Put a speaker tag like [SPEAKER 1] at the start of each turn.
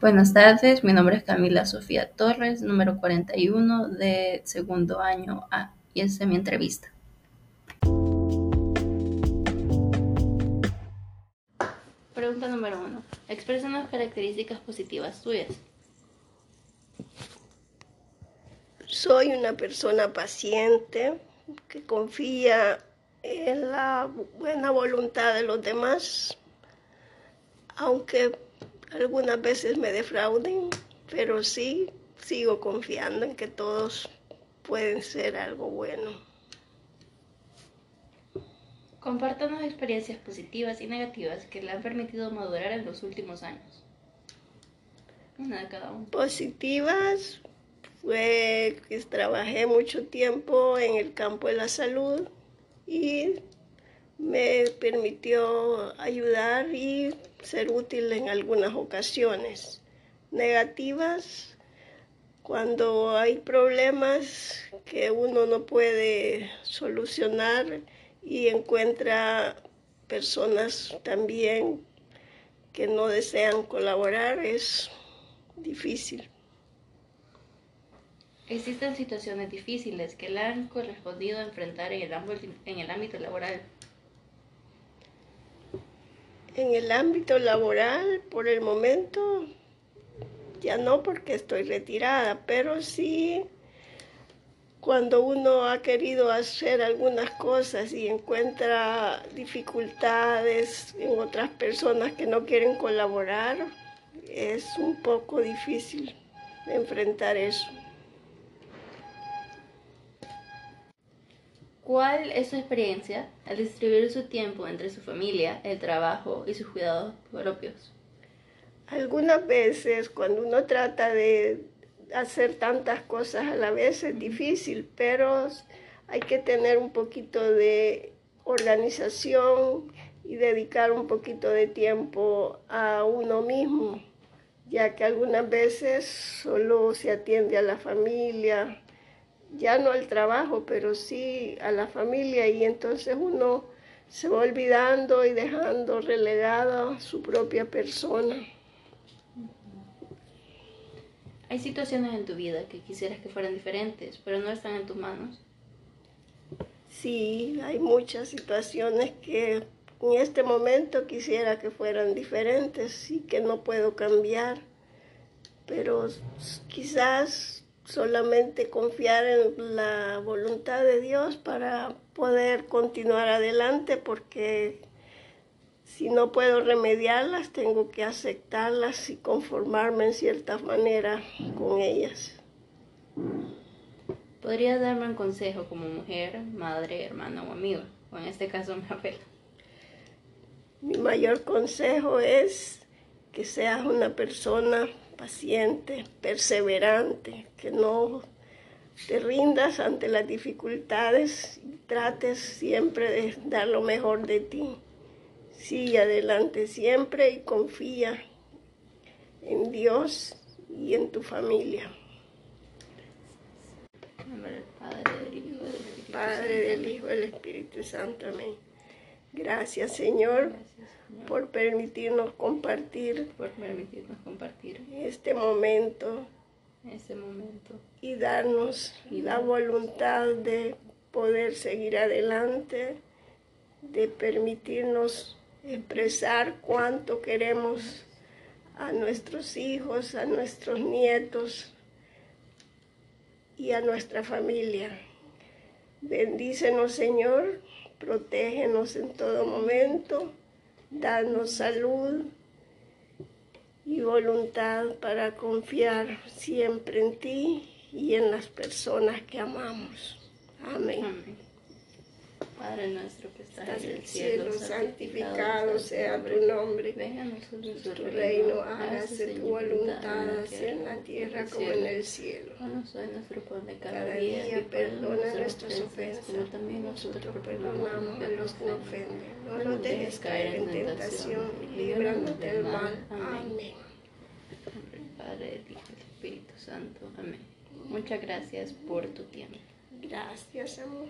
[SPEAKER 1] Buenas tardes, mi nombre es Camila Sofía Torres, número 41 de segundo año A, y esta es mi entrevista. Pregunta número 1. Expresa unas características positivas tuyas.
[SPEAKER 2] Soy una persona paciente que confía en la buena voluntad de los demás, aunque algunas veces me defrauden, pero sí sigo confiando en que todos pueden ser algo bueno.
[SPEAKER 1] Compártanos experiencias positivas y negativas que le han permitido madurar en los últimos años. Una de cada uno.
[SPEAKER 2] Positivas fue que trabajé mucho tiempo en el campo de la salud y me permitió ayudar y ser útil en algunas ocasiones. Negativas, cuando hay problemas que uno no puede solucionar y encuentra personas también que no desean colaborar, es difícil.
[SPEAKER 1] Existen situaciones difíciles que le han correspondido enfrentar en el, en el ámbito laboral.
[SPEAKER 2] En el ámbito laboral, por el momento, ya no porque estoy retirada, pero sí cuando uno ha querido hacer algunas cosas y encuentra dificultades en otras personas que no quieren colaborar, es un poco difícil enfrentar eso.
[SPEAKER 1] ¿Cuál es su experiencia al distribuir su tiempo entre su familia, el trabajo y sus cuidados propios?
[SPEAKER 2] Algunas veces cuando uno trata de hacer tantas cosas a la vez es difícil, pero hay que tener un poquito de organización y dedicar un poquito de tiempo a uno mismo, ya que algunas veces solo se atiende a la familia, ya no al trabajo, pero sí a la familia y entonces uno se va olvidando y dejando relegada su propia persona.
[SPEAKER 1] Hay situaciones en tu vida que quisieras que fueran diferentes, pero no están en tus manos.
[SPEAKER 2] Sí, hay muchas situaciones que en este momento quisiera que fueran diferentes y que no puedo cambiar, pero quizás solamente confiar en la voluntad de Dios para poder continuar adelante porque si no puedo remediarlas tengo que aceptarlas y conformarme en cierta manera con ellas.
[SPEAKER 1] ¿Podría darme un consejo como mujer, madre, hermana o amiga? O en este caso mi abuela.
[SPEAKER 2] Mi mayor consejo es que seas una persona paciente, perseverante, que no te rindas ante las dificultades y trates siempre de dar lo mejor de ti. Sigue adelante siempre y confía en Dios y en tu familia. Padre del Hijo del Espíritu Santo. Amén. Gracias, Señor por permitirnos compartir,
[SPEAKER 1] por permitirnos compartir
[SPEAKER 2] este momento,
[SPEAKER 1] este momento
[SPEAKER 2] y darnos la voluntad de poder seguir adelante, de permitirnos expresar cuánto queremos a nuestros hijos, a nuestros nietos y a nuestra familia. Bendícenos, Señor, protégenos en todo momento danos salud y voluntad para confiar siempre en ti y en las personas que amamos. Amén.
[SPEAKER 1] Padre nuestro estás,
[SPEAKER 2] en el cielo, santificado, sea tu nombre.
[SPEAKER 1] Venga a nosotros
[SPEAKER 2] tu reino, hágase tu voluntad, así en la tierra como en el cielo.
[SPEAKER 1] Danos hoy nuestro pan de
[SPEAKER 2] cada, día, perdona nuestras ofensas, como también nosotros perdonamos a los que nos ofenden. No nos dejes caer en tentación, líbranos del mal. Amén.
[SPEAKER 1] Padre, Hijo y Espíritu Santo. Amén. Muchas gracias por tu tiempo.
[SPEAKER 2] Gracias, amor.